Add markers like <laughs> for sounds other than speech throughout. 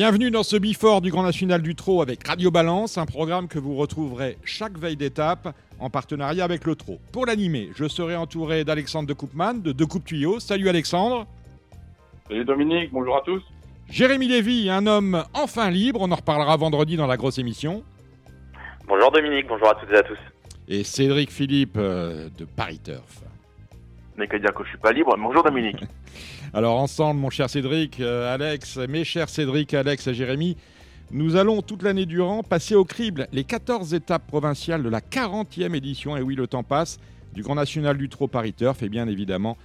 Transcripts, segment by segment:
Bienvenue dans ce Bifort du Grand National du Trot avec Radio Balance, un programme que vous retrouverez chaque veille d'étape en partenariat avec le Trot. Pour l'animer, je serai entouré d'Alexandre de Coupman de De Coupe Tuyaux. Salut Alexandre. Salut Dominique, bonjour à tous. Jérémy Lévy, un homme enfin libre, on en reparlera vendredi dans la grosse émission. Bonjour Dominique, bonjour à toutes et à tous. Et Cédric Philippe euh, de Paris Turf. N'est qu'à dire que je suis pas libre. Bonjour Dominique. <laughs> Alors ensemble, mon cher Cédric, euh, Alex, mes chers Cédric, Alex et Jérémy, nous allons toute l'année durant passer au crible les 14 étapes provinciales de la 40e édition, et oui le temps passe, du Grand National du Trot Paris Turf, et bien évidemment,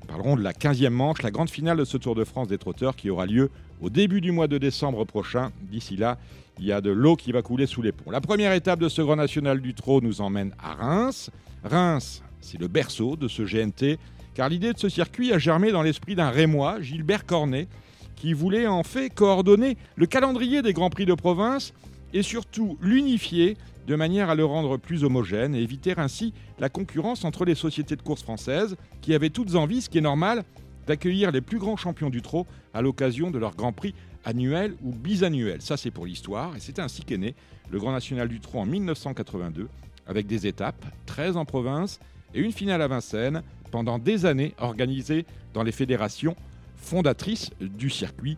nous parlerons de la 15e manche, la grande finale de ce Tour de France des trotteurs qui aura lieu au début du mois de décembre prochain. D'ici là, il y a de l'eau qui va couler sous les ponts. La première étape de ce Grand National du Trot nous emmène à Reims. Reims, c'est le berceau de ce GNT car l'idée de ce circuit a germé dans l'esprit d'un Rémois, Gilbert Cornet, qui voulait en fait coordonner le calendrier des Grands Prix de province et surtout l'unifier de manière à le rendre plus homogène et éviter ainsi la concurrence entre les sociétés de course françaises qui avaient toutes envie, ce qui est normal, d'accueillir les plus grands champions du trot à l'occasion de leur Grand Prix annuel ou bisannuel. Ça c'est pour l'histoire et c'est ainsi qu'est né le Grand National du Trot en 1982 avec des étapes, 13 en province et une finale à Vincennes pendant des années organisée dans les fédérations fondatrices du circuit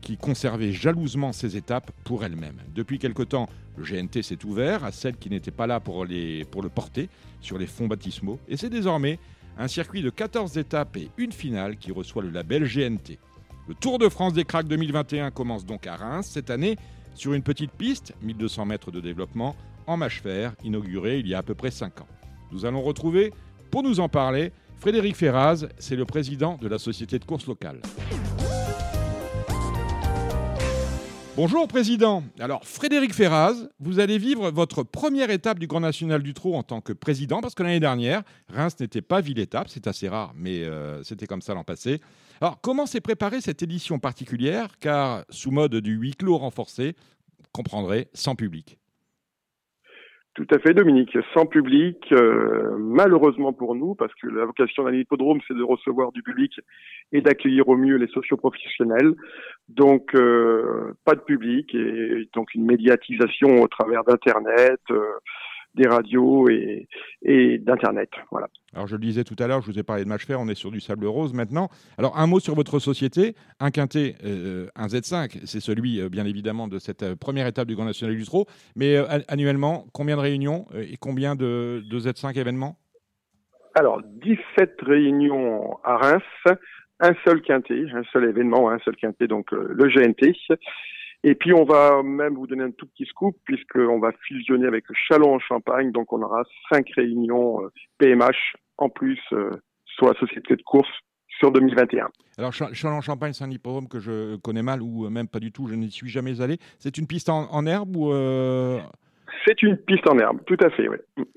qui conservaient jalousement ces étapes pour elles-mêmes. Depuis quelque temps, le GNT s'est ouvert à celles qui n'étaient pas là pour, pour le porter sur les fonds baptismaux et c'est désormais un circuit de 14 étapes et une finale qui reçoit le label GNT. Le Tour de France des Cracks 2021 commence donc à Reims cette année sur une petite piste, 1200 mètres de développement, en mâche fer, inaugurée il y a à peu près 5 ans. Nous allons retrouver, pour nous en parler, Frédéric Ferraz, c'est le président de la société de course locale. Bonjour Président. Alors Frédéric Ferraz, vous allez vivre votre première étape du Grand National du Trot en tant que président, parce que l'année dernière, Reims n'était pas ville-étape, c'est assez rare, mais euh, c'était comme ça l'an passé. Alors comment s'est préparée cette édition particulière, car sous mode du huis clos renforcé, comprendrez, sans public tout à fait, Dominique. Sans public, euh, malheureusement pour nous, parce que la vocation d'un hippodrome, c'est de recevoir du public et d'accueillir au mieux les socioprofessionnels. Donc, euh, pas de public et donc une médiatisation au travers d'Internet, euh, des radios et, et d'Internet. Voilà. Alors je le disais tout à l'heure, je vous ai parlé de match fer, on est sur du sable rose maintenant. Alors un mot sur votre société, un quintet, euh, un Z5, c'est celui euh, bien évidemment de cette euh, première étape du Grand National du Trot, mais annuellement, combien de réunions et combien de, de Z5 événements? Alors 17 réunions à Reims, un seul quintet, un seul événement, un seul quintet, donc le GNT. Et puis on va même vous donner un tout petit scoop puisqu'on va fusionner avec Chalon en Champagne, donc on aura cinq réunions PMH en plus euh, sur la société de course sur 2021. Alors, Chalon-Champagne, c'est un hippodrome que je connais mal ou même pas du tout, je n'y suis jamais allé. C'est une piste en, herbe ou. Euh, c'est une piste en herbe, tout à fait, oui.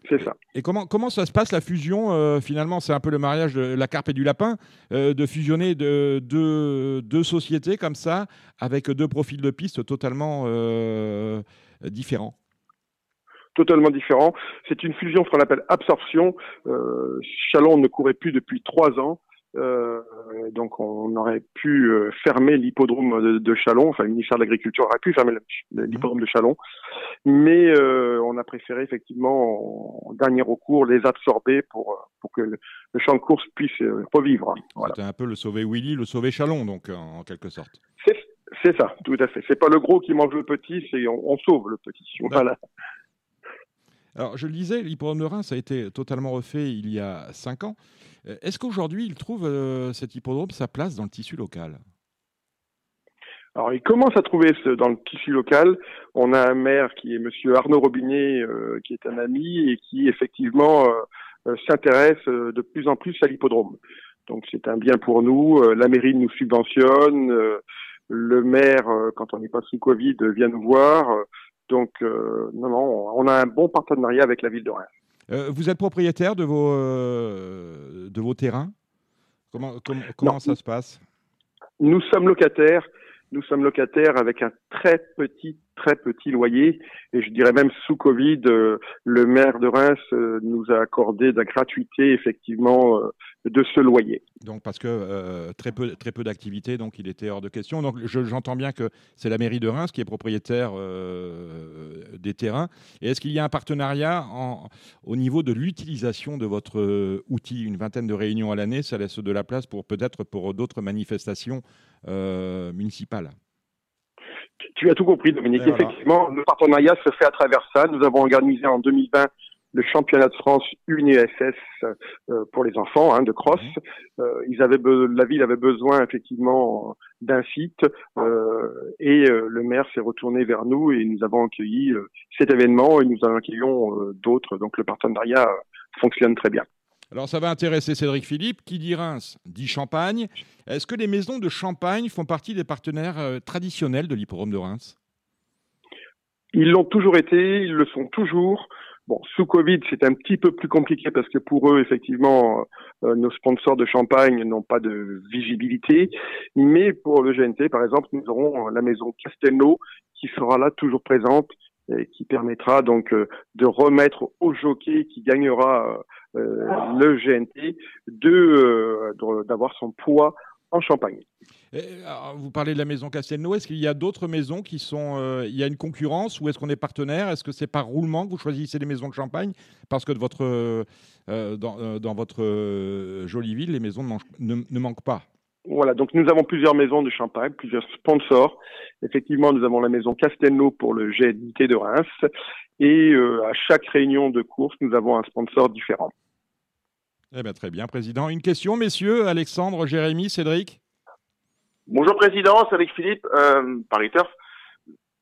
C'est ça. Et comment, comment ça se passe la fusion euh, Finalement, c'est un peu le mariage de la carpe et du lapin, de fusionner de, deux sociétés comme ça, avec deux profils de piste totalement différents? Totalement différent. C'est une fusion, ce qu'on appelle absorption. Euh, Chalon ne courait plus depuis trois ans. Euh, donc on aurait pu euh, fermer l'hippodrome de, Chalon, enfin le ministère de l'Agriculture aurait pu fermer l'hippodrome de Chalon, mais euh, on a préféré effectivement en dernier recours les absorber pour, pour que le, champ de course puisse revivre. Voilà. C'était un peu le sauver Willy, le sauver Chalon donc en, quelque sorte. C'est ça, tout à fait. C'est pas le gros qui mange le petit, c'est on, on sauve le petit. Voilà. Alors, je le disais, l'hippodrome de Reims a été totalement refait il y a cinq ans. Euh, est-ce qu'aujourd'hui, il trouve euh, cet hippodrome sa place dans le tissu local? Alors, il commence à trouver dans le tissu local. On a un maire qui est Monsieur Arnaud Robinet, euh, qui est un ami et qui effectivement s'intéresse de plus en plus à l'hippodrome. Donc, c'est un bien pour nous. la mairie nous subventionne. le maire, quand on n'est pas sous Covid, vient nous voir. Donc, euh, non, non, on a un bon partenariat avec la ville de Reims. Euh, vous êtes propriétaire de vos, euh, de vos terrains? Comment, comment ça se passe? Nous sommes locataires. Nous sommes locataires avec un très petit très petits loyers. Et je dirais même sous Covid, le maire de Reims nous a accordé de la gratuité effectivement de ce loyer. Donc parce que très peu, très peu d'activité, donc il était hors de question. Donc j'entends bien que c'est la mairie de Reims qui est propriétaire des terrains. Et est-ce qu'il y a un partenariat en, au niveau de l'utilisation de votre outil? Une vingtaine de réunions à l'année, ça laisse de la place pour peut-être pour d'autres manifestations municipales. Tu as tout compris, Dominique. Effectivement, le partenariat se fait à travers ça. Nous avons organisé en 2020 le championnat de France UNESS euh, pour les enfants hein, de cross. Mhm. Euh, ils avaient la ville avait besoin effectivement d'un site euh, et le maire s'est retourné vers nous et nous avons accueilli cet événement et nous en accueillons d'autres. Donc le partenariat fonctionne très bien. Alors ça va intéresser Cédric Philippe. Qui dit Reims dit Champagne. Est-ce que les maisons de Champagne font partie des partenaires traditionnels de l'hipporome de Reims? Ils l'ont toujours été, ils le sont toujours. Bon, sous Covid, c'est un petit peu plus compliqué parce que pour eux, effectivement, euh, nos sponsors de champagne n'ont pas de visibilité. Mais pour le GNT, par exemple, nous aurons la maison Castelnau qui sera là toujours présente et qui permettra donc euh, de remettre au jockey qui gagnera euh, le GNT de d'avoir son poids en Champagne. Vous parlez de la maison Castelnau. Est-ce qu'il y a d'autres maisons qui sont. Euh, il y a une concurrence ou est-ce qu'on est partenaire? Est-ce que c'est par roulement que vous choisissez les maisons de Champagne? Parce que de votre, dans, votre jolie ville, les maisons ne, ne, manquent pas. Voilà, donc nous avons plusieurs maisons de Champagne, plusieurs sponsors. Effectivement, nous avons la maison Castelnau pour le GNT de Reims. Et à chaque réunion de course, nous avons un sponsor différent. Eh bien, très bien, Président. Une question, messieurs, Alexandre, Jérémy, Cédric? Bonjour, Président, c'est avec Philippe, euh, Paris Turf.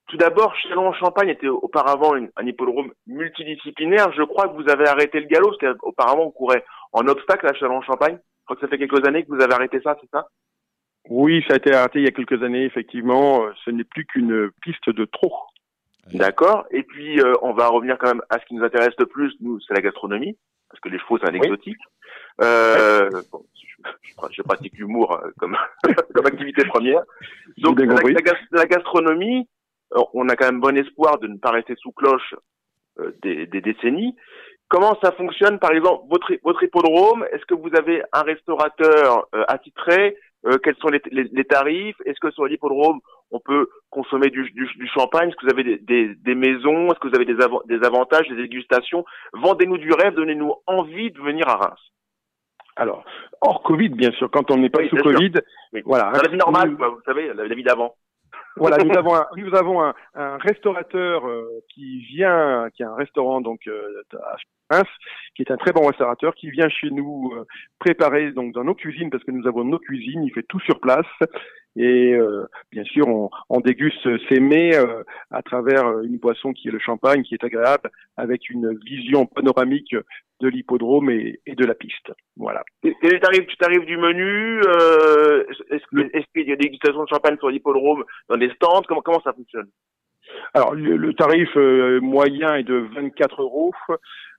Tout d'abord, Chalon-Champagne était auparavant un hippodrome multidisciplinaire. Je crois que vous avez arrêté le galop, parce qu'auparavant, on courait en obstacle à Chalon-Champagne. Je crois que ça fait quelques années que vous avez arrêté ça, c'est ça? Oui, ça a été arrêté il y a quelques années, effectivement. Ce n'est plus qu'une piste de trop. D'accord. Et puis, euh, on va revenir quand même à ce qui nous intéresse le plus, nous, c'est la gastronomie parce que les chevaux c'est un exotique. Euh, je, pratique l'humour euh, comme, <laughs> comme activité première. Donc la, gastronomie, euh, on a quand même bon espoir de ne pas rester sous cloche des, des, décennies. Comment ça fonctionne, par exemple, votre, votre hippodrome? Est-ce que vous avez un restaurateur attitré? Quels sont les, les tarifs? Est-ce que sur l'hippodrome, on peut consommer du, champagne? Est-ce que vous avez des, maisons? Est-ce que vous avez des, des avantages, des dégustations? Vendez-nous du rêve, donnez-nous envie de venir à Reims. Alors, hors Covid, bien sûr, quand on n'est pas sous Covid, voilà. la vie normale, vous savez, la, vie d'avant. Voilà, nous <laughs> avons un, nous avons un, restaurateur euh, qui vient, qui a un restaurant donc euh, à Reims, qui est un très bon restaurateur, qui vient chez nous euh, préparer donc dans nos cuisines parce que nous avons nos cuisines, il fait tout sur place et euh, bien sûr, on, on, déguste ces mets euh, à travers euh, une boisson qui est le champagne, qui est agréable, avec une vision panoramique de l'hippodrome et, et, de la piste. Voilà. Et, tu t'arrives du menu euh, Est-ce qu'il y a des dégustations de champagne sur l'hippodrome dans des stands comment, comment ça fonctionne? Alors, le, tarif moyen est de 24 euros.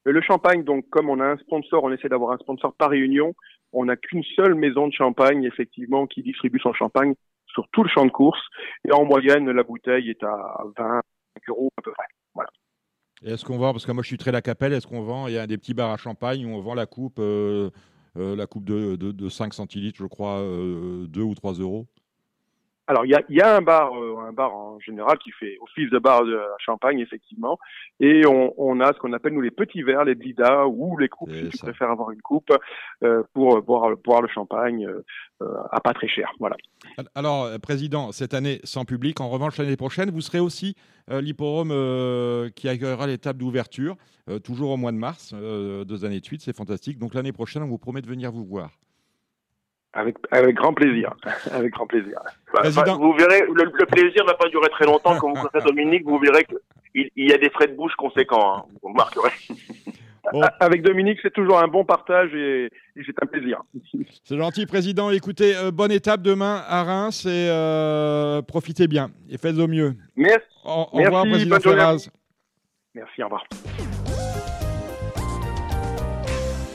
Le champagne, donc, comme on a un sponsor, on essaie d'avoir un sponsor par réunion on n'a qu'une seule maison de champagne, effectivement, qui distribue son champagne sur tout le champ de course. Et en moyenne, la bouteille est à 20 euros à peu près. Voilà. Est-ce qu'on vend, parce que moi je suis très la capelle, est-ce qu'on vend, il y a des petits bars à champagne où on vend la coupe, euh, euh, la coupe de, de, 5 centilitres, je crois, 2 euh, ou 3 euros alors il y a, y a, un bar, euh, un bar en général qui fait office de bar de champagne effectivement, et on, on a ce qu'on appelle nous les petits verres, les blidas ou les coupes si tu préfères avoir une coupe euh, pour boire, boire le champagne euh, à pas très cher. Voilà. Alors président, cette année sans public. En revanche l'année prochaine, vous serez aussi l'hipporome qui accueillera l'étape d'ouverture, toujours au mois de mars, deux années de suite, c'est fantastique. Donc l'année prochaine, on vous promet de venir vous voir. Avec, avec grand plaisir. <laughs> avec grand plaisir. Bah, bah, vous verrez, le, le plaisir va pas durer très longtemps. Quand vous connaissez <laughs> Dominique, vous verrez qu'il il y a des frais de bouche conséquents. Hein, vous remarquerez. <laughs> Avec Dominique, c'est toujours un bon partage et, c'est un plaisir. C'est gentil, Président. Écoutez, euh, bonne étape demain à Reims et euh, profitez bien et faites au mieux. Merci. Au, revoir, Président Ferraz. Merci, au revoir.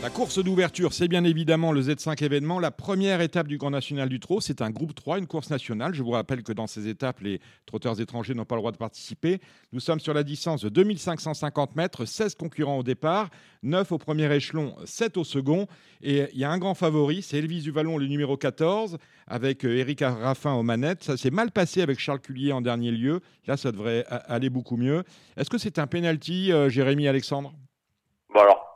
La course d'ouverture, c'est bien évidemment le Z5 événement. La première étape du Grand National du Trot, c'est un groupe 3, une course nationale. Je vous rappelle que dans ces étapes, les trotteurs étrangers n'ont pas le droit de participer. Nous sommes sur la distance de 2550 mètres, 16 concurrents au départ, 9 au premier échelon, 7 au second. Et il y a un grand favori, c'est Elvis Duvallon, le numéro 14, avec Eric euh, Raffin aux manettes. Ça s'est mal passé avec Charles Cullier en dernier lieu. Là, ça devrait aller beaucoup mieux. Est-ce que c'est un penalty, euh, Jérémy Alexandre? Bon alors,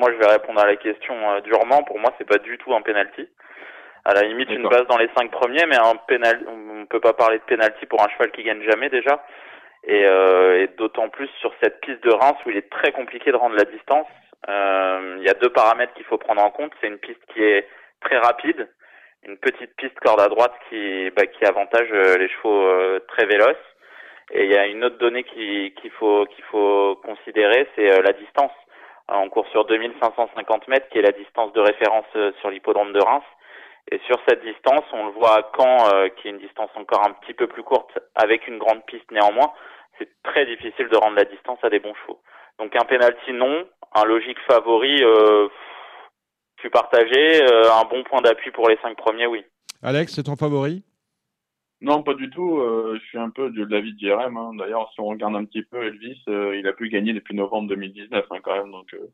moi, je vais répondre à la question euh, durement. Pour moi, c'est pas du tout un penalty. À la limite, une base dans les cinq premiers, mais un penalty, on peut pas parler de penalty pour un cheval qui gagne jamais déjà. Et, euh, et d'autant plus sur cette piste de Reims où il est très compliqué de rendre la distance. Euh, il y a deux paramètres qu'il faut prendre en compte. C'est une piste qui est très rapide, une petite piste corde à droite qui, bah, qui avantage les chevaux très véloces. Et il y a une autre donnée qu'il faut qu'il faut considérer, c'est la distance. On court sur 2550 mètres, qui est la distance de référence euh, sur l'hippodrome de Reims. Et sur cette distance, on le voit à Caen, euh, qui est une distance encore un petit peu plus courte, avec une grande piste néanmoins. C'est très difficile de rendre la distance à des bons chevaux. Donc un penalty non, un logique favori euh, plus partagé, euh, un bon point d'appui pour les cinq premiers, oui. Alex, c'est ton favori? Non, pas du tout. Euh, je suis un peu de l'avis de Jérém. Hein. D'ailleurs, si on regarde un petit peu Elvis, euh, il a pu gagner depuis novembre 2019 hein, quand même. Donc, euh,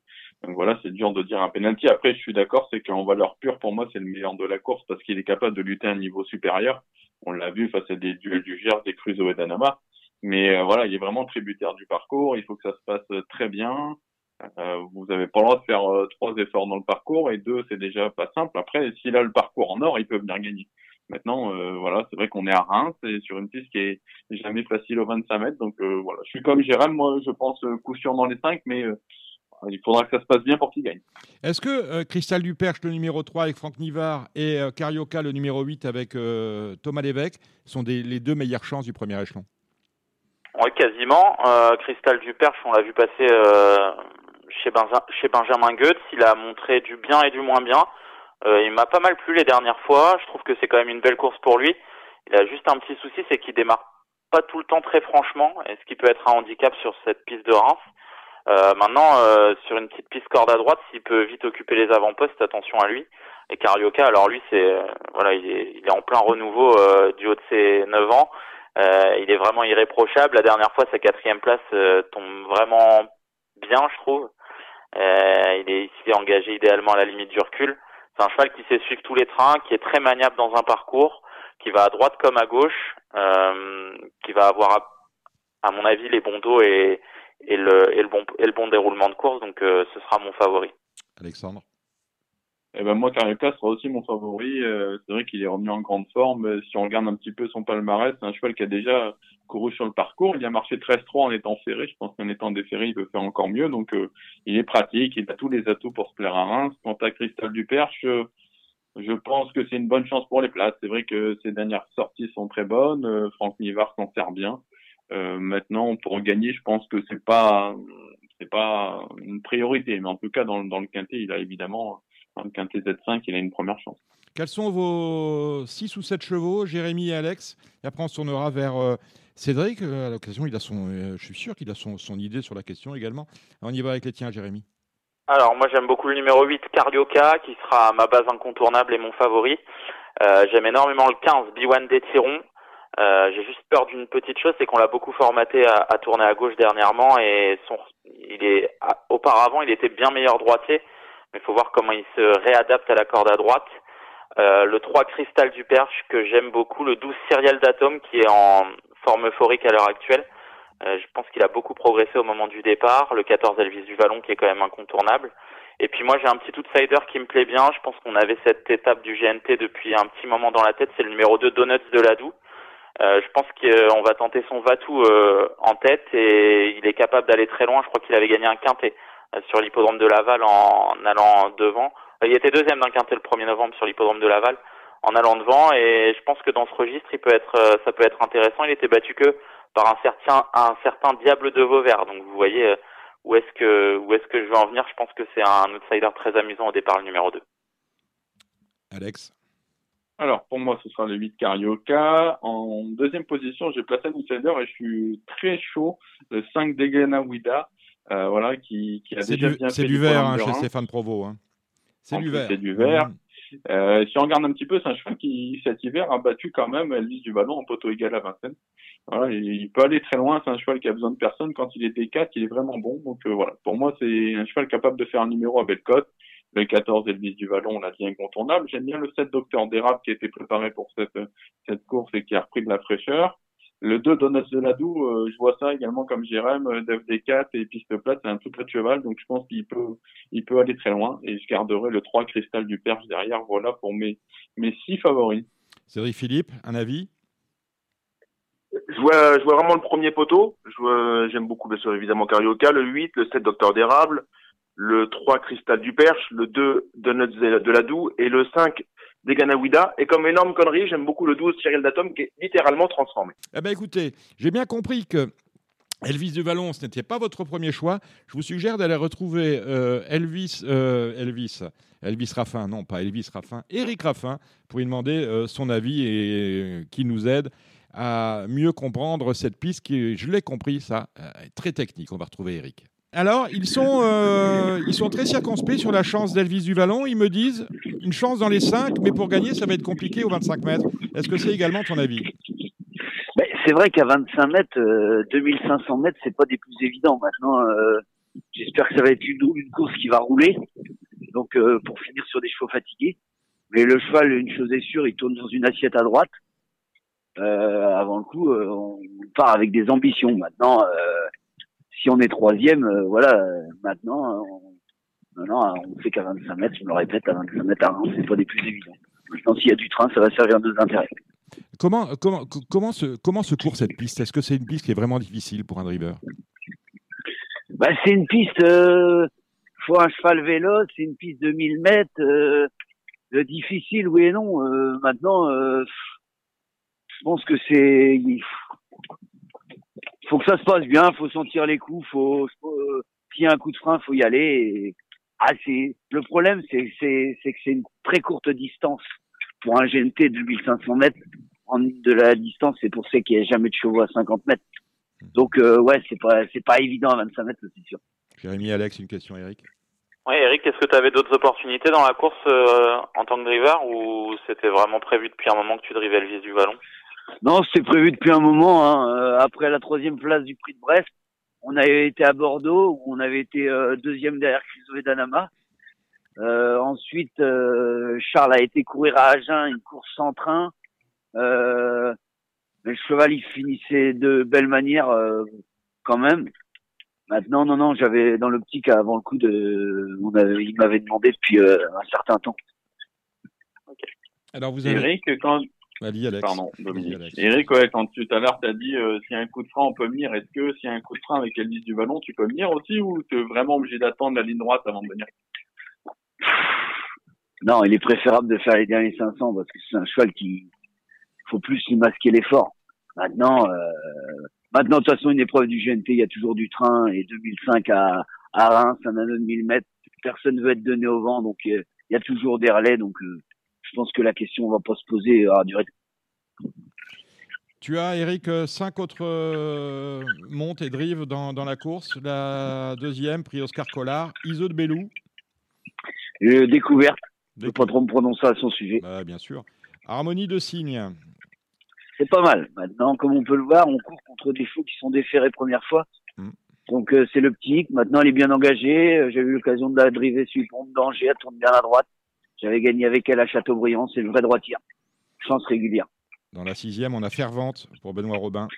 donc voilà, c'est dur de dire un penalty. Après, je suis d'accord, c'est qu'en valeur pure, pour moi, c'est le meilleur de la course parce qu'il est capable de lutter à un niveau supérieur. On l'a vu face à des duels du Gers, des Crusoe et d'Anama. Mais voilà, il est vraiment tributaire du parcours. Il faut que ça se passe très bien. vous avez pas le droit de faire trois efforts dans le parcours et deux, c'est déjà pas simple. Après, s'il a le parcours en or, il peut venir gagner. Maintenant, euh, voilà, c'est vrai qu'on est à Reims, et sur une piste qui est jamais facile aux 25 mètres. Donc euh, voilà, je suis comme Jérém, moi je pense euh, coup sûr dans les 5, mais il faudra que ça se passe bien pour qu'il gagne. Est-ce que Cristal Duperche, le numéro 3 avec Franck Nivard, et Carioca, le numéro 8 avec Thomas Lévesque, sont les deux meilleures chances du premier échelon? Oui, quasiment. Cristal Duperche, on l'a vu passer chez, chez Benjamin Goetz, il a montré du bien et du moins bien. Euh, il m'a pas mal plu les dernières fois. Je trouve que c'est quand même une belle course pour lui. Il a juste un petit souci, c'est qu'il démarre pas tout le temps très franchement, et ce qui peut être un handicap sur cette piste de Reims. Euh, maintenant, euh, sur une petite piste corde à droite, s'il peut vite occuper les avant-postes, attention à lui. Et Carioca, alors lui, c'est euh, voilà, il est, il est, en plein renouveau du haut de ses 9 ans. il est vraiment irréprochable. La dernière fois, sa quatrième place tombe vraiment bien, je trouve. il est ici engagé idéalement à la limite du recul. C'est un cheval qui sait suivre tous les trains, qui est très maniable dans un parcours, qui va à droite comme à gauche, euh, qui va avoir, à mon avis, les bons dos et, et, le, et, le, bon, et le bon déroulement de course. Donc, euh, ce sera mon favori. Alexandre eh ben moi, Carioca sera aussi mon favori. Euh, c'est vrai qu'il est remis en grande forme. Si on regarde un petit peu son palmarès, c'est un cheval qui a déjà couru sur le parcours. Il a marché 13-3 en étant ferré. Je pense qu'en étant déferré, il peut faire encore mieux. Donc, euh, il est pratique. Il a tous les atouts pour se plaire à Reims. Quant à Christophe Duperche, euh, je pense que c'est une bonne chance pour les places. C'est vrai que ses dernières sorties sont très bonnes. Franck Nivard s'en sert bien. maintenant, pour gagner, je pense que c'est pas c'est pas une priorité. Mais en tout cas, dans, dans le quintet, il a évidemment un quintet Z5, il a une première chance. Quels sont vos 6 ou 7 chevaux, Jérémy et Alex Et après, on se tournera vers euh, Cédric. Euh, à l'occasion, il a son, euh, je suis sûr qu'il a son, son, idée sur la question également. On y va avec les tiens, Jérémy. Alors, moi, j'aime beaucoup le numéro 8, Cardioca, qui sera ma base incontournable et mon favori. j'aime énormément le 15, B1 Détiron. J'ai juste peur d'une petite chose, c'est qu'on l'a beaucoup formaté à, à, tourner à gauche dernièrement et son, il est, auparavant, il était bien meilleur droitier il faut voir comment il se réadapte à la corde à droite. Euh, le 3 Cristal du Perche que j'aime beaucoup, le 12 Cyriel d'Atome qui est en forme euphorique à l'heure actuelle. Euh, je pense qu'il a beaucoup progressé au moment du départ. Le 14 Elvis du Vallon qui est quand même incontournable. Et puis moi j'ai un petit outsider qui me plaît bien. Je pense qu'on avait cette étape du GNT depuis un petit moment dans la tête. C'est le numéro 2 Donuts de Ladou. Euh, je pense qu'on va tenter son Vatou euh, en tête et il est capable d'aller très loin. Je crois qu'il avait gagné un quintet sur l'hippodrome de Laval en allant devant. Il était deuxième d'un quintet le 1er novembre sur l'hippodrome de Laval en allant devant et je pense que dans ce registre, il peut être, euh, ça peut être intéressant. Il était battu que par un certain, un certain Diable de Vauvert. Donc vous voyez euh, où est-ce que, où est-ce que je veux en venir? Je pense que c'est un outsider très amusant au départ, le numéro 2. Alex? Alors, pour moi, ce sera le 8 Carioca. En deuxième position, j'ai placé un outsider et je suis très chaud. Le 5 Degena Wida. Euh, voilà, qui, qui a déjà du, C'est du vert hein, chez Stéphane Provo. Hein. C'est du vert. C'est du vert. Mmh. Euh, si on regarde un petit peu, c'est un cheval qui, cet hiver, a battu quand même Elvis du Ballon en poteau égal à Vincennes. Voilà, il peut aller très loin. C'est un cheval qui a besoin de personne. Quand il est D4, il est vraiment bon. Donc euh, voilà, pour moi, c'est un cheval capable de faire un numéro à belle cote. Le 14 Elvis du Vallon, on l'a dit incontournable. J'aime bien le 7 Docteur d'Érable qui a été préparé pour cette, cette course et qui a repris de la fraîcheur. Le 2 Donuts de Ladou, euh, je vois ça également comme Jérém, euh, d'FD4 et piste plate, c'est un tout petit cheval, donc je pense qu'il peut, il peut aller très loin. Et je garderai le 3 Cristal du Perche derrière. Voilà pour mes, mes six favoris. Cédric Philippe, un avis? Je vois, je vois vraiment le premier poteau. Je vois, j'aime beaucoup, bien sûr, évidemment, Carioca, le 8, le 7, Docteur d'Érable, le 3, Cristal du Perche, le 2, Donuts de Ladou et le 5, des Ganawida. Et comme énorme connerie, j'aime beaucoup le 12 Cyril Datom qui est littéralement transformé. Eh ben écoutez, j'ai bien compris que Elvis de Vallon, ce n'était pas votre premier choix. Je vous suggère d'aller retrouver euh, Elvis, euh, Elvis, Elvis Raffin, non pas Elvis Raffin, Eric Raffin, pour lui demander euh, son avis et qui nous aide à mieux comprendre cette piste qui, je l'ai compris, ça, est très technique. On va retrouver Eric. Alors, ils sont, euh, ils sont très circonspects sur la chance d'Elvis du Vallon. Ils me disent une chance dans les 5, mais pour gagner, ça va être compliqué aux 25 mètres. Est-ce que c'est également ton avis? Ben, C'est vrai qu'à 25 mètres, euh, 2500 mètres, c'est pas des plus évidents. Maintenant, euh, j'espère que ça va être une, course qui va rouler. Donc, euh, pour finir sur des chevaux fatigués. Mais le cheval, une chose est sûre, il tourne dans une assiette à droite. Avant le coup, on part avec des ambitions. Maintenant, si on est troisième, euh, voilà, maintenant, on, non, on fait qu'à 25 mètres, je me le répète, à 25 mètres à 1, c'est pas des plus évidents. Maintenant, s'il y a du train, ça va servir nos intérêts. Comment, comment, comment, se, comment se court cette piste? Est-ce que c'est une piste qui est vraiment difficile pour un driver? Bah, C'est une piste, euh, faut un cheval vélo, c'est une piste de 1000 mètres, euh, difficile, oui et non. Euh, maintenant, euh, je pense que c'est faut que ça se passe bien, faut sentir les coups, faut, faut s'il y a un coup de frein, faut y aller. Et, ah, c'est le problème, c'est c'est c'est que c'est une très courte distance pour un GNT de 1500 mètres. En, de la distance, c'est pour qu'il n'y a jamais de chevaux à 50 mètres. Donc euh, ouais, c'est pas c'est pas évident à 25 mètres, c'est sûr. Jérémy, Alex, une question, Eric. Oui, Eric, est-ce que tu avais d'autres opportunités dans la course euh, en tant que driver ou c'était vraiment prévu depuis un moment que tu drivais le vis du ballon non, c'était prévu depuis un moment. Hein. Euh, après la troisième place du Prix de Brest, on avait été à Bordeaux, où on avait été euh, deuxième derrière Christophe Danama. Euh, ensuite, euh, Charles a été courir à Agen, une course sans train. Euh, mais le cheval, il finissait de belle manière quand même. Maintenant, non, non, j'avais dans l'optique avant le coup de, on avait, il m'avait demandé depuis un certain temps. Okay. Alors vous avez... Eric, quand Ali, Alex. Pardon, Dominique. Eric, ouais, quand tout à l'heure, tu as dit euh, s'il y a un coup de frein, on peut venir. Est-ce que s'il y a un coup de frein avec Elvis du ballon, tu peux venir aussi ou tu es vraiment obligé d'attendre la ligne droite avant de venir? Non, il est préférable de faire les derniers 500 parce que c'est un cheval qui faut plus lui masquer l'effort. Maintenant, euh, maintenant de toute façon, une épreuve du GNT, il y a toujours du train et 2005 à, à Reims, un anneau de 1000 mètres, personne ne veut être donné au vent, donc euh, il y a toujours des relais, donc euh, je pense que la question ne va pas se poser à durer. Tu as, Eric, cinq autres euh, montes et drives dans, dans, la course. La deuxième, prix Oscar Collard. Iso de Bellou. Euh, découverte. Je ne pas trop me prononcer à son sujet. Bah, bien sûr. Harmonie de Cygne. C'est pas mal. Maintenant, comme on peut le voir, on court contre des chevaux qui sont déférés première fois. Mm. Donc euh, c'est l'optique. Maintenant, elle est bien engagée. Euh, j'ai eu l'occasion de la driver sur le pont de danger. Elle tourne bien à droite. J'avais gagné avec elle à Châteaubriand, c'est le vrai droitier. Chance régulière. Dans la sixième, on a Fervente pour Benoît Robin.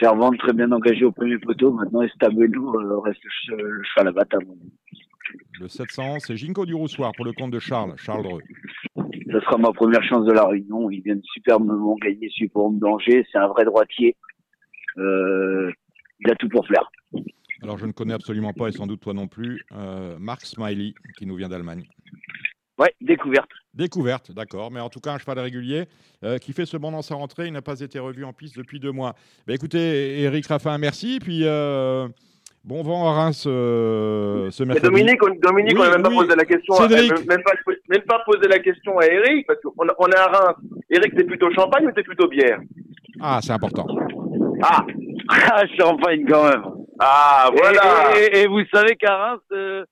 Fervente, très bien engagé au premier poteau. Maintenant, Estabelou euh, reste le, cheval à battre. Le 700, c'est Ginko du Roussoir pour le compte de Charles, Charles Dreux. Ce sera ma première chance de la réunion. Il vient de superbement gagner sur pour danger. C'est un vrai droitier. Euh, il a tout pour faire. Alors, je ne connais absolument pas, et sans doute toi non plus, euh, Marc Smiley, qui nous vient d'Allemagne. Ouais, découverte. Découverte, d'accord. Mais en tout cas, un cheval régulier euh, qui fait ce bon dans sa rentrée. Il n'a pas été revu en piste depuis deux mois. Bah, écoutez, Eric Raffin, merci. Puis euh, bon vent à Reims euh, ce mercredi. Dominique, on, Dominique, oui, on n'a même pas posé la question. À, même, pas, même pas posé la question à Eric parce qu'on on est à Reims. Eric, t'es plutôt champagne ou t'es plutôt bière? Ah, c'est important. <laughs> Ah, champagne quand même. Ah, voilà. Et, et, et vous savez qu'à Reims, euh,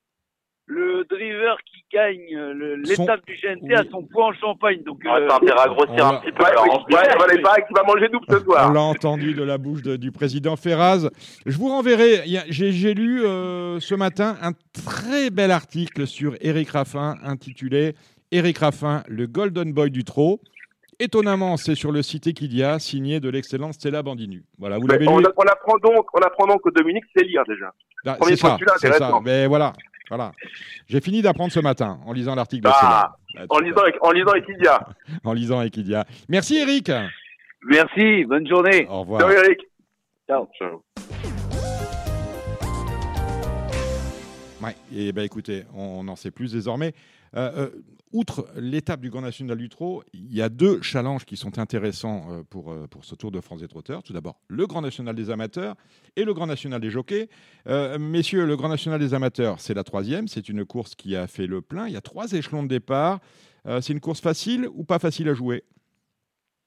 le driver qui gagne l'étape du GNT a son point en Champagne. Donc, On va euh, faire des ragrossir on un va- petit peu. Ouais, alors, ouais, on qu'il va manger double ce On soir. l'a entendu de la bouche de- du président Ferraz. Je vous renverrai. J'ai lu euh, ce matin un très bel article sur Eric Raffin intitulé Eric Raffin, le Golden Boy du trot. Étonnamment, c'est sur le site Equidia, signé de l'excellente Stella Bandinu. Voilà, vous l'avez on, lu. on apprend donc, on apprend donc que Dominique sait lire déjà. Ah, premier C'est ça, c'est ça. Mais voilà, voilà. J'ai fini d'apprendre ce matin en lisant l'article de Ah, Stella. en lisant, en lisant Equidia. <laughs> en lisant Equidia. Merci Eric. merci, bonne journée. Au revoir. Ciao Eric. Ciao. Ciao. Ouais, et ben écoutez, on en sait plus désormais. Euh, euh, outre l'étape du Grand National du Trot, il y a deux challenges qui sont intéressants euh, pour, pour ce Tour de France des trotteurs. Tout d'abord, le Grand National des amateurs et le Grand National des jockeys. Euh, messieurs, le Grand National des amateurs, c'est la troisième. C'est une course qui a fait le plein. Il y a trois échelons de départ. Euh, c'est une course facile ou pas facile à jouer?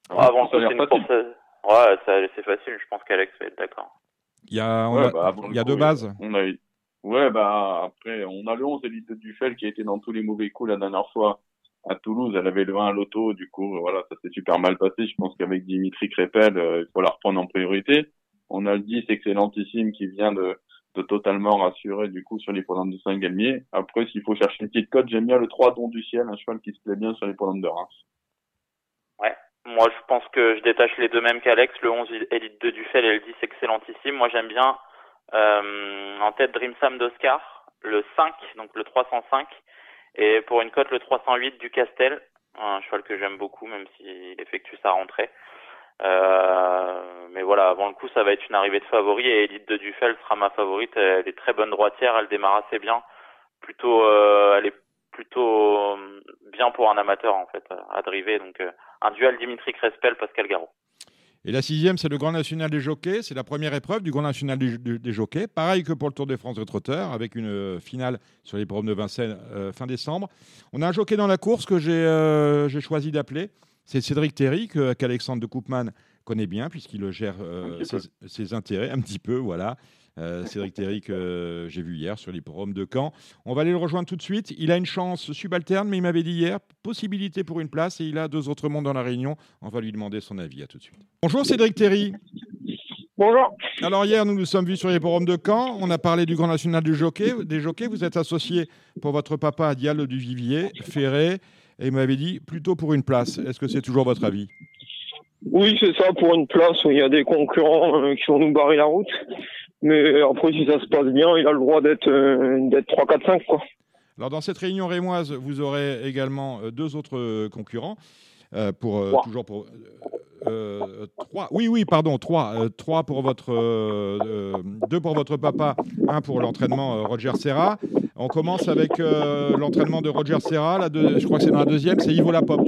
Avant Ça c'est une facile. course. Ouais, ça- c'est facile. Je pense qu'Alex va être d'accord. Il y a, on Ouais, a- bah, avant il y a le deux bases. On a eu- Ouais, bah après, on a le 11 Elite de Duffel qui a été dans tous les mauvais coups la dernière fois à Toulouse. Elle avait le 1 à l'auto, du coup, voilà, ça s'est super mal passé. Je pense qu'avec Dimitri Crépel, euh, il faut la reprendre en priorité. On a le 10 excellentissime qui vient de, de totalement rassurer du coup sur les programmes de Saint-Galmier. Après, s'il faut chercher une petite cote, j'aime bien le 3 Don du Ciel, un cheval qui se plaît bien sur les programmes de Reims. Moi, je pense que je détache les deux mêmes qu'Alex, le 11 Elite 2 Duffel et le 10 Excellentissime. Moi, j'aime bien en tête Dream Sam d'Oscar, le 5, donc le 305, et pour une cote le 308 du Castel, un cheval que j'aime beaucoup, même s'il effectue sa rentrée. Euh, mais voilà, avant le coup, ça va être une arrivée de favori et Elite de Duffel sera ma favorite. Elle est très bonne droitière, elle démarre assez bien. Plutôt, euh, elle est plutôt euh, bien pour un amateur en fait à driver. Donc euh, un duel Dimitri Crespel, Pascal Garot. Et la sixième, c'est le Grand National des jockeys. C'est la première épreuve du Grand National des, des- des jockeys. Pareil que pour le Tour de France des trotteurs, avec une euh, finale sur les programmes de Vincennes euh, fin décembre. On a un jockey dans la course que j'ai euh, choisi d'appeler. C'est Cédric Terry, qu'Alexandre de Koopman connaît bien, puisqu'il gère ses, ses intérêts un petit peu. Voilà. Euh, Cédric Terry, que j'ai vu hier sur l'hippodrome de Caen. On va aller le rejoindre tout de suite. Il a une chance subalterne, mais il m'avait dit hier, possibilité pour une place, et il a deux autres mondes dans la réunion. On va lui demander son avis. À tout de suite. Bonjour Cédric Terry. Bonjour. Alors hier, nous nous sommes vus sur les forums de Caen. On a parlé du Grand National du jockey, des jockeys. Vous êtes associé pour votre papa à Dial du Vivier, Ferré, et il m'avait dit plutôt pour une place. Est-ce que c'est toujours votre avis? Oui, c'est ça, pour une place où il y a des concurrents euh, qui vont nous barrer la route. Mais après, si ça se passe bien, il a le droit d'être euh, d'être 3, 4, 5, quoi. Alors dans cette réunion rémoise, vous aurez également euh, deux autres euh, concurrents. euh, pour euh, toujours pour euh, euh, trois. Oui oui pardon trois. Euh, trois pour votre euh, euh, deux pour votre papa un pour l'entraînement euh, Roger Serra. On commence avec euh, l'entraînement de Roger Serra. La deux- je crois que c'est dans la deuxième c'est Ivo Lapop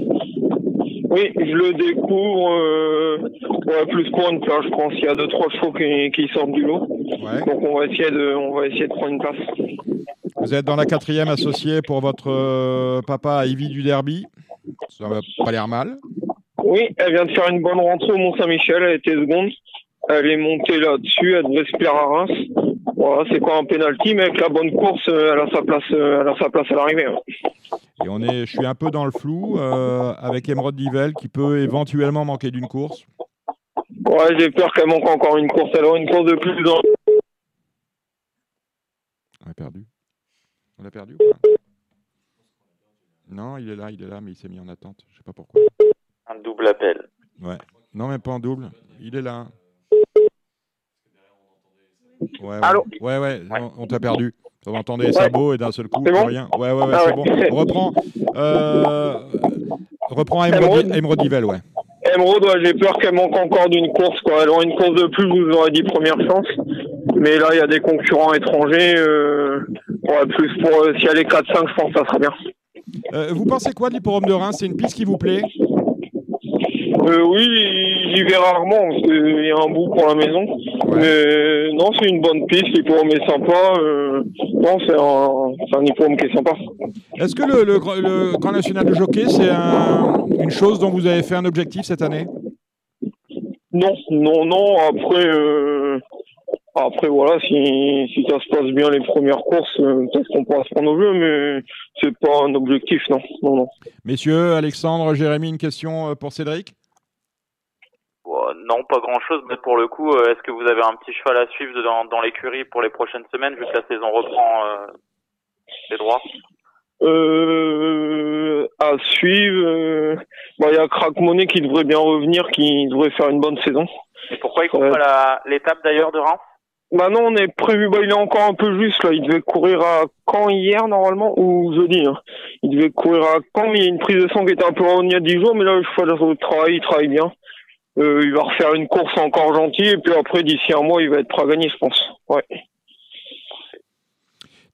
Oui, je le découvre euh, ouais, plus pour une place, je pense. Il y a deux, trois chevaux qui, qui sortent du lot. ouais Donc on va essayer de, on va essayer de prendre une place. Vous êtes dans la quatrième associée pour votre euh, papa Ivy du Derby. Ça va pas l'air mal. Oui, elle vient de faire une bonne rentrée au Mont-Saint-Michel, elle était seconde. Elle est montée là-dessus, elle devrait se plaire à Reims. Voilà, c'est pas un penalty, mais avec la bonne course, euh, elle a sa place, euh, elle a sa place à l'arrivée. hein. Et on est, je suis un peu dans le flou euh, avec Emerald Divel qui peut éventuellement manquer d'une course. Ouais, j'ai peur qu'elle manque encore une course. Elle aura une course de plus dans. On l'a perdu. On l'a perdu ou pas? Non, il est là, il est là, mais il s'est mis en attente. Je sais pas pourquoi. Un double appel. Ouais. Non, mais pas en double. Il est là. Ouais, ouais. Allô ouais, ouais, on, on t'a perdu. On entendait les sabots et d'un seul coup, bon rien. Ouais, ouais, ouais, Ah c'est bon. On reprend. Euh, reprend à Emerald ouais. Emerald, ouais, j'ai peur qu'elle manque encore d'une course. Quoi. Elle aura une course de plus, vous aurais dit première chance. Mais là, il y a des concurrents étrangers. Euh... Ouais, plus pour euh, si elle est 4-5, je pense que ça sera bien. Euh, vous pensez quoi de l'hipporome de Reims? C'est une piste qui vous plaît? Euh, oui, j'y vais rarement qu'il y a un bout pour la maison. Mais non, c'est une bonne piste. L'hippodrome est sympa. Euh... Non, c'est un, hippodrome qui est sympa. Est-ce que le, le, Grand- le Grand National de Jockey, c'est un- une chose dont vous avez fait un objectif cette année? Non, non, non. Après, euh... Après, voilà, si, si ça se passe bien les premières courses, euh, peut-être qu'on pourra se prendre au jeu, mais c'est pas un objectif, non. non, non. Messieurs, Alexandre, Jérémy, une question euh, pour Cédric? Non, pas grand-chose, mais pour le coup, euh, est-ce que vous avez un petit cheval à suivre dans, dans l'écurie pour les prochaines semaines, vu que la saison reprend euh, les droits? Euh, à suivre, euh, bah, il y a Crack Money qui devrait bien revenir, qui devrait faire une bonne saison. Et pourquoi il court Ouais. pas la- l'étape d'ailleurs de Reims? Bah non, on est prévu, bah il est encore un peu juste là. Il devait courir à Caen hier normalement ou jeudi. hein. Il devait courir à Caen, mais il y a une prise de sang qui était un peu longue il y a 10 jours, mais là le cheval travaille, il travaille bien. Euh, il va refaire une course encore gentille et puis après d'ici un mois il va être prêt à gagner, je pense. Ouais.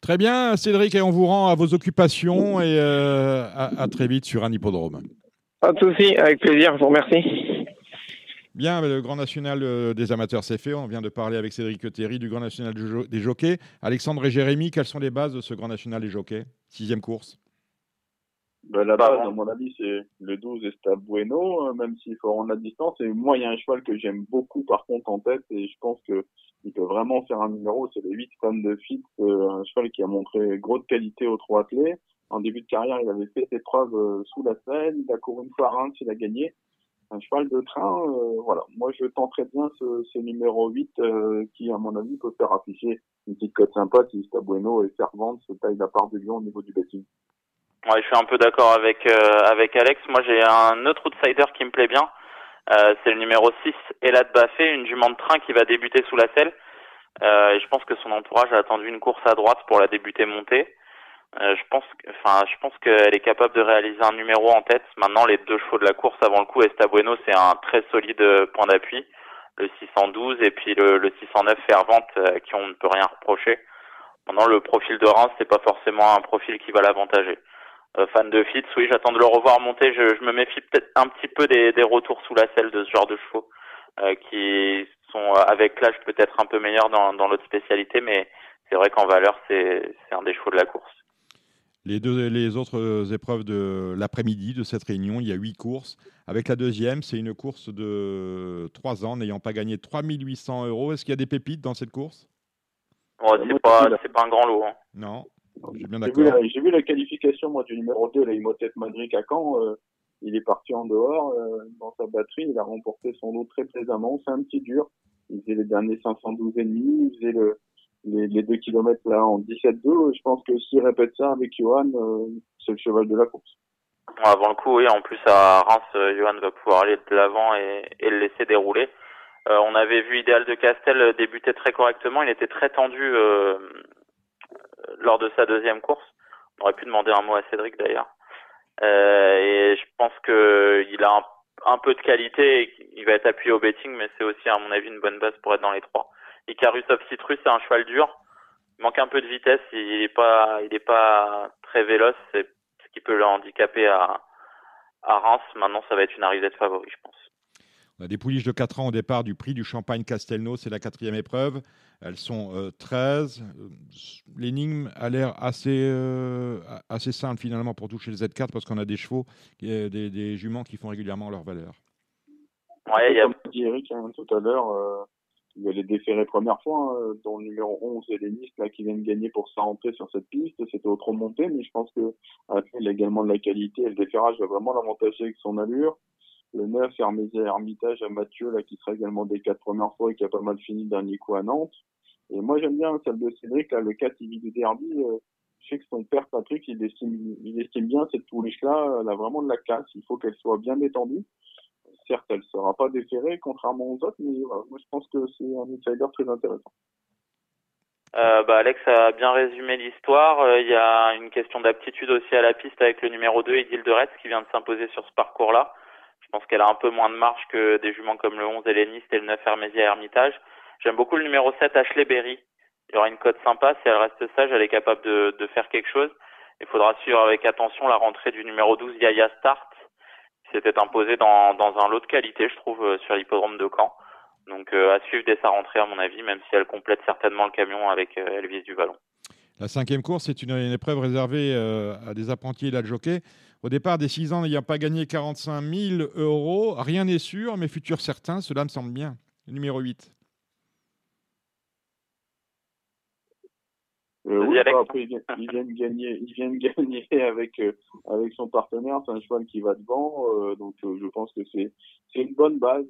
Très bien, Cédric, et on vous rend à vos occupations et euh, à, à très vite sur un hippodrome. Pas de souci, avec plaisir, je vous remercie. Bien, le Grand National euh, des amateurs, c'est fait. On vient de parler avec Cédric Théry du Grand National des jockeys. Alexandre et Jérémy, quelles sont les bases de ce Grand National des jockeys? Sixième course. Ben, la base, à mon avis, c'est le 12 Esta Bueno, euh, même s'il faut rendre la distance. Et moi, il y a un cheval que j'aime beaucoup, par contre, en tête, et je pense que il peut vraiment faire un numéro, c'est le 8 Femme de Fit, euh, un cheval qui a montré gros de qualité aux trois athlètes. En début de carrière, il avait fait ses preuves euh, sous la selle, il a couru une fois à Reims, il a gagné. Un cheval de train, euh, voilà. Moi, je tenterais bien ce, ce numéro 8, euh, qui, à mon avis, peut faire afficher une petite cote sympa si Bueno est servante, se taille la part de lion au niveau du betting. Ouais, je suis un peu d'accord avec euh, avec Alex. Moi, j'ai un autre outsider qui me plaît bien. Euh, c'est le numéro 6, Elad Baffé, une jument de train qui va débuter sous la selle. Euh, et je pense que son entourage a attendu une course à droite pour la débuter montée. Euh, je pense, enfin, je pense qu'elle est capable de réaliser un numéro en tête. Maintenant, les deux chevaux de la course avant le coup, Esta Bueno, c'est un très solide point d'appui. Le 612 et puis le, le 609 Fervente, à qui on ne peut rien reprocher. Maintenant, le profil de Reims, c'est pas forcément un profil qui va l'avantager. Euh, fan de Fitz, oui, j'attends de le revoir monter. Je, je me méfie peut-être un petit peu des, des retours sous la selle de ce genre de chevaux, euh, qui sont euh, avec l'âge peut-être un peu meilleurs dans, dans l'autre spécialité, mais c'est vrai qu'en valeur, c'est c'est un des chevaux de la course. Les, deux, les autres euh, épreuves de l'après-midi de cette réunion, il y a huit courses. Avec la deuxième, c'est une course de 3 ans, n'ayant pas gagné 3800 euros. Est-ce qu'il y a des pépites dans cette course? Bon, c'est pas, pas un grand lot. hein. Non, bien J'ai vu, d'accord. la, j'ai vu la qualification moi du numéro 2, la Imhotep Madrid à Caen. euh, il est parti en dehors euh, dans sa batterie, il a remporté son lot très plaisamment. C'est un petit dur. Il faisait les derniers 512 et demi, il faisait le, les, les 2 km là en 17-2. Je pense que s'il répète ça avec Johan, euh, c'est le cheval de la course. Bon, avant le coup, oui, en plus à Reims, euh, Johan va pouvoir aller de l'avant et, et le laisser dérouler. Euh, on avait vu Idéal de Castel euh, débuter très correctement. Il était très tendu euh, lors de sa deuxième course. On aurait pu demander un mot à Cédric d'ailleurs. Euh, et je pense que il a un, peu de qualité. Et il va être appuyé au betting, mais c'est aussi à mon avis une bonne base pour être dans les trois. Icarus of Citrus, c'est un cheval dur. Il manque un peu de vitesse. Il est pas, il est pas très véloce. C'est ce qui peut le handicaper à, à Reims. Maintenant, ça va être une arrivée de favori, je pense. On a des pouliches de 4 ans au départ du prix du Champagne Castelnau, c'est la quatrième épreuve. Elles sont euh, 13. Euh, L'énigme a l'air assez, euh, assez simple finalement pour toucher le Z4 parce qu'on a des chevaux, des, des juments qui font régulièrement leur valeur. Ouais, il y a, Comme dit Eric hein, tout à l'heure, euh, il y a les déférés première fois, hein, dont le numéro 11 et les Nice, là, qui viennent gagner pour sa rentrée sur cette piste. C'était au trop monté, mais je pense que euh, il a également de la qualité et le déferrage va vraiment l'avantager avec son allure. Le 9, Hermès Hermitage à Mathieu, là, qui sera également des quatre premières fois et qui a pas mal fini dernier coup à Nantes. Et moi, j'aime bien celle de Cédric, là, le 4 il du derby. euh, je sais que son père, Patrick, il estime, il estime bien cette pouliche-là. Elle a vraiment de la classe. Il faut qu'elle soit bien détendue. Certes, elle sera pas déférée, contrairement aux autres, mais voilà, moi, je pense que c'est un outsider très intéressant. Euh, bah, Alex a bien résumé l'histoire. Euh, Il y a une question d'aptitude aussi à la piste avec le numéro 2, Edil de Retz, qui vient de s'imposer sur ce parcours-là. Je pense qu'elle a un peu moins de marge que des juments comme le 11 Helléniste et le 9 Hermésia Hermitage. J'aime beaucoup le numéro 7, Ashley Berry. Il y aura une cote sympa. Si elle reste sage, elle est capable de, faire quelque chose. Il faudra suivre avec attention la rentrée du numéro 12, Yaya Start, qui s'était imposé dans, un lot de qualité, je trouve, euh, sur l'hippodrome de Caen. Donc euh, à suivre dès sa rentrée, à mon avis, même si elle complète certainement le camion avec euh, Elvis du Vallon. La cinquième course, une, une épreuve réservée euh, à des apprentis et de jockey. Au départ, des 6 ans n'ayant pas gagné 45 000 euros, rien n'est sûr, mais futur certain, cela me semble bien. Numéro 8. Euh, oui, bah, après, viennent, ils viennent, gagner, ils viennent gagner avec euh, avec son partenaire. C'est un cheval qui va devant, euh, donc euh, je pense que c'est c'est une bonne base.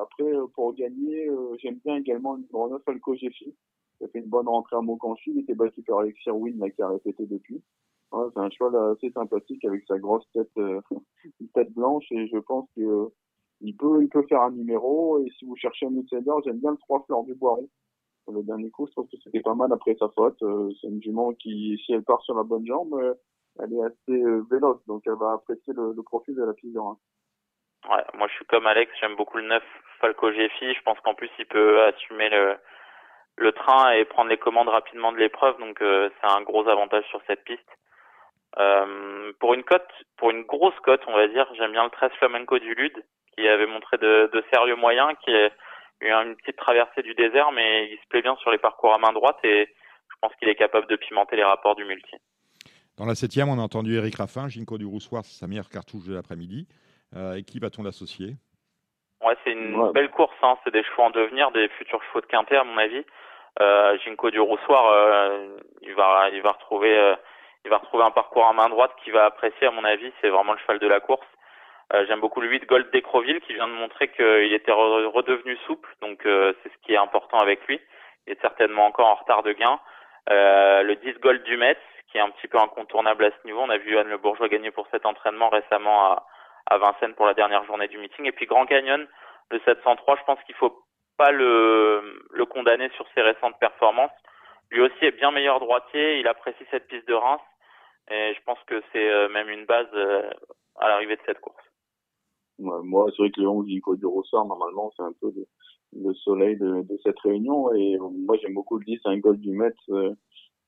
après, pour gagner, j'aime bien également le numéro 9 Alco Jeffy. Il a fait une bonne rentrée à Mokanchi. Il était battu par Alexis Win, là, qui a répété depuis. Ouais, c'est un cheval assez sympathique avec sa grosse tête, <laughs> une tête blanche, et je pense que il peut, il peut faire un numéro. Et si vous cherchez un outsider, j'aime bien le 3 Fleurs du Boiron le dernier coup, je trouve que c'était pas mal après sa faute. Euh, c'est une jument qui, si elle part sur la bonne jambe, euh, elle est assez euh, véloce, donc elle va apprécier le, profil de la piste de Ouais, moi je suis comme Alex, j'aime beaucoup le 9 Falco Jeffy. Je pense qu'en plus il peut assumer le, le train et prendre les commandes rapidement de l'épreuve, donc c'est un gros avantage sur cette piste. Euh, pour une cote, pour une grosse cote, on va dire, j'aime bien le 13 Flamenco du Lude, qui avait montré de, de sérieux moyens, qui est eu une petite traversée du désert, mais il se plaît bien sur les parcours à main droite et je pense qu'il est capable de pimenter les rapports du multi. Dans la septième, on a entendu Eric Raffin, Ginko du Roussoir, c'est sa meilleure cartouche de l'après-midi. Euh, et qui va-t-on l'associer? Ouais, c'est une belle course. Hein. C'est des chevaux en devenir, des futurs chevaux de quintet à mon avis. Euh, Ginko du Roussoir, euh, il va, il va retrouver, euh, il va retrouver un parcours à main droite qu'il va apprécier à mon avis. C'est vraiment le cheval de la course. Euh, j'aime beaucoup le 8 Gold d'Ecroville qui vient de montrer qu'il était redevenu souple, donc euh, c'est ce qui est important avec lui. Il est certainement encore en retard de gain. Euh, le 10 Gold du Metz qui est un petit peu incontournable à ce niveau. On a vu Anne Le Bourgeois gagner pour cet entraînement récemment à, à Vincennes pour la dernière journée du meeting. Et puis Grand Canyon, le 703, je pense qu'il faut pas le, le condamner sur ses récentes performances. Lui aussi est bien meilleur droitier, il apprécie cette piste de Reims et je pense que c'est même une base à l'arrivée de cette course moi, c'est vrai que le 11 du Rossard, normalement, c'est un peu le, soleil de, de, cette réunion. Et moi, j'aime beaucoup le 10, un goal du Metz euh,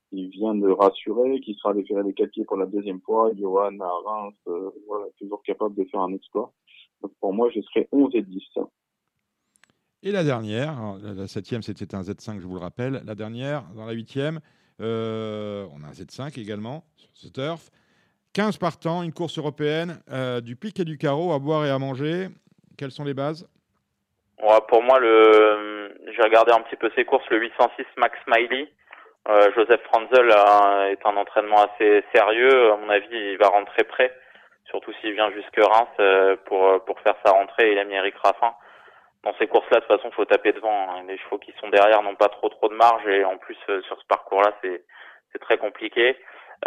qui vient de rassurer, qui sera déféré des quatre pieds pour la deuxième fois. Johan à Reims, euh, voilà, toujours capable de faire un exploit. Donc pour moi, je serais 11 et 10. Et la dernière, la septième, c'était un Z5, je vous le rappelle. La dernière, dans la huitième, euh, on a un Z5 également sur ce turf. 15 partants, une course européenne, euh, du pic et du carreau à boire et à manger. Quelles sont les bases? Pour moi, j'ai regardé un petit peu ses courses. Le 806 Max Smiley. Euh, Joseph Franzel est un entraînement assez sérieux. À mon avis, il va rentrer prêt, surtout s'il vient jusque Reims pour, pour faire sa rentrée. Il a mis Eric Raffin. Dans ces courses-là, de toute façon, faut taper devant. Hein. Les chevaux qui sont derrière n'ont pas trop trop de marge et en plus, sur ce parcours-là, c'est très compliqué.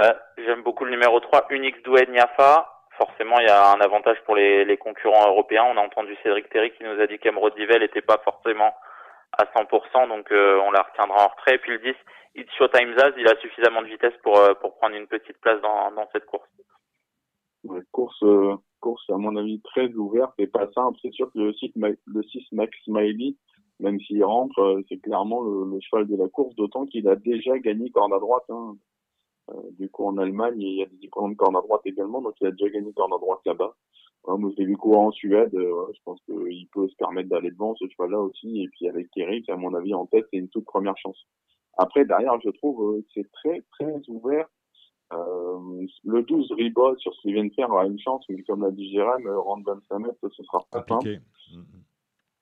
Euh, j'aime beaucoup le numéro 3, Unix Douai Niafa. Forcément, il y a un avantage pour les, les, concurrents européens. On a entendu Cédric Terry qui nous a dit qu'Emerald Divel n'était pas forcément à 100%, donc euh, on la retiendra en retrait. Et puis le 10, It's Showtime Zaz, il a suffisamment de vitesse pour, euh, pour prendre une petite place dans, dans cette course. Course, euh, course à mon avis très ouverte et pas simple. C'est sûr que le 6, le 6 Max Smiley, même s'il rentre, c'est clairement le, cheval de la course, d'autant qu'il a déjà gagné corde à droite. Hein. Euh, du coup, en Allemagne, il y a des diplômes de corne à droite également, donc il a déjà gagné corne à droite là-bas. moi, je l'ai vu courir en Suède. Euh, je pense qu'il peut se permettre d'aller devant ce cheval-là aussi. Et puis avec Eric, à mon avis, en tête, c'est une toute première chance. Après, derrière, je trouve euh, c'est très, très ouvert. Euh, le 12 Ribot sur ce qu'il vient de faire aura une chance, mais comme l'a dit Jérém, euh, rendre 25 mètres, ce sera pas simple. Mm, mm.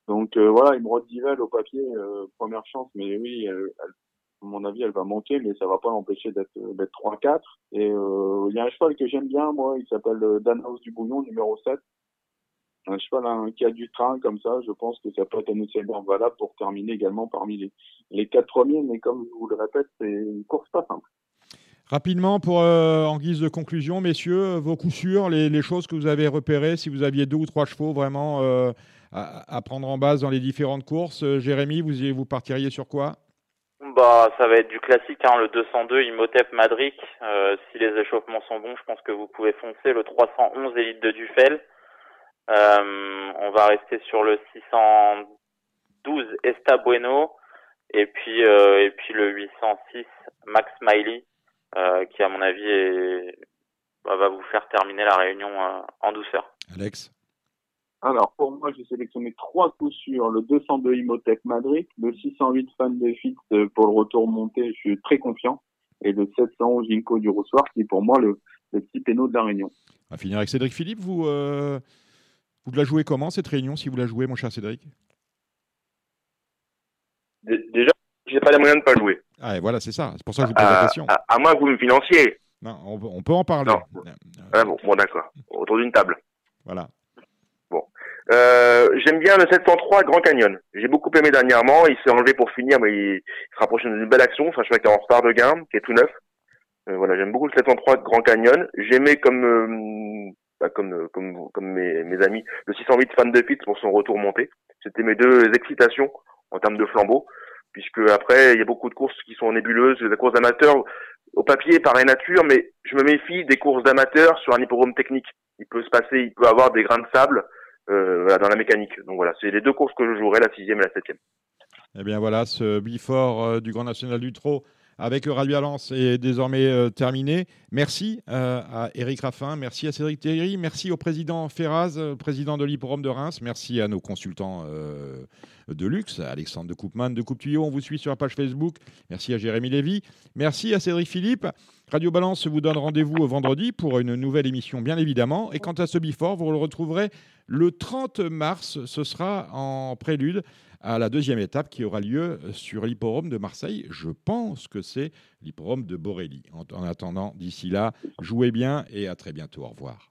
Donc euh, voilà, il me Divel au papier, première chance, mais oui, elle à mon avis, elle va manquer, mais ça va pas l'empêcher d'être d'être 3-4. Et euh, il y a un cheval que j'aime bien, moi, il s'appelle euh, Danhaus du Bouillon, numéro 7. Un cheval hein, qui a du train comme ça, je pense que ça peut être un outsider valable pour terminer également parmi les, les quatre premiers, mais comme je vous le répète, c'est une course pas simple. Rapidement, pour, euh, en guise de conclusion, messieurs, vos coups sûrs, les, choses que vous avez repérées, si vous aviez deux ou trois chevaux vraiment euh, à, prendre en base dans les différentes courses. Jérémy, vous, vous partiriez sur quoi? Bah, ça va être du classique, hein, le 202 Imhotep Madric. Euh, si les échauffements sont bons, je pense que vous pouvez foncer. Le 311 Élite de Dufel. Euh, on va rester sur le 612 Esta Bueno. Et puis, euh, et puis le 806 Max Smiley, euh, qui à mon avis est, bah, va vous faire terminer la réunion euh, en douceur. Alex? Alors, pour moi, j'ai sélectionné trois coups sûrs. Le 202 Imotech Madrid, le 608 Fan de Fit euh, pour le retour monté, je suis très confiant. Et le 711 Ginkgo du Roussoir, qui est pour moi le, le petit péno de la Réunion. On va finir avec Cédric Philippe. Vous, euh, vous la jouez comment, cette réunion, si vous la jouez, mon cher Cédric? Déjà, j'ai pas les moyens de pas jouer. Ah, et voilà, c'est ça. C'est pour ça que je vous pose la question. à- à moins que vous me financiez. Non, on, peut- on peut en parler. Non. Ah bon, bon d'accord. Autour d'une table. Voilà. Euh, J'aime bien le 703 Grand Canyon. J'ai beaucoup aimé dernièrement. Il s'est enlevé pour finir, mais il, se rapproche d'une belle action. Enfin, je crois qu'il est en retard de gain, qui est tout neuf. Euh, voilà, j'aime beaucoup le 703 Grand Canyon. J'aimais comme euh, bah, comme euh, comme comme mes, mes amis le 608 Fan de Pit pour son retour monté. C'était mes deux excitations en termes de flambeau, puisque après il y a beaucoup de courses qui sont nébuleuses, la course d'amateurs au papier par nature, mais je me méfie des courses d'amateurs sur un hippodrome technique. Il peut se passer, il peut avoir des grains de sable euh, voilà, dans la mécanique. Donc voilà, c'est les deux courses que je jouerai, la sixième et la septième. Eh bien voilà, ce bifort euh, du Grand National du Trot avec Radio Alliance est désormais euh, terminé. Merci euh, à Éric Raffin, merci à Cédric Thierry, merci au président Ferraz, euh, président de l'Hipporum de Reims, merci à nos consultants euh, de luxe, Alexandre de Coupman de Coupe Tuyau, on vous suit sur la page Facebook, merci à Jérémy Lévy, merci à Cédric Philippe. Radio Balance vous donne rendez-vous vendredi pour une nouvelle émission, bien évidemment. Et quant à ce bifort, vous le retrouverez le 30 mars. Ce sera en prélude à la deuxième étape qui aura lieu sur l'hipporome de Marseille. Je pense que c'est l'hipporome de Borély. En, en attendant, d'ici là, jouez bien et à très bientôt. Au revoir.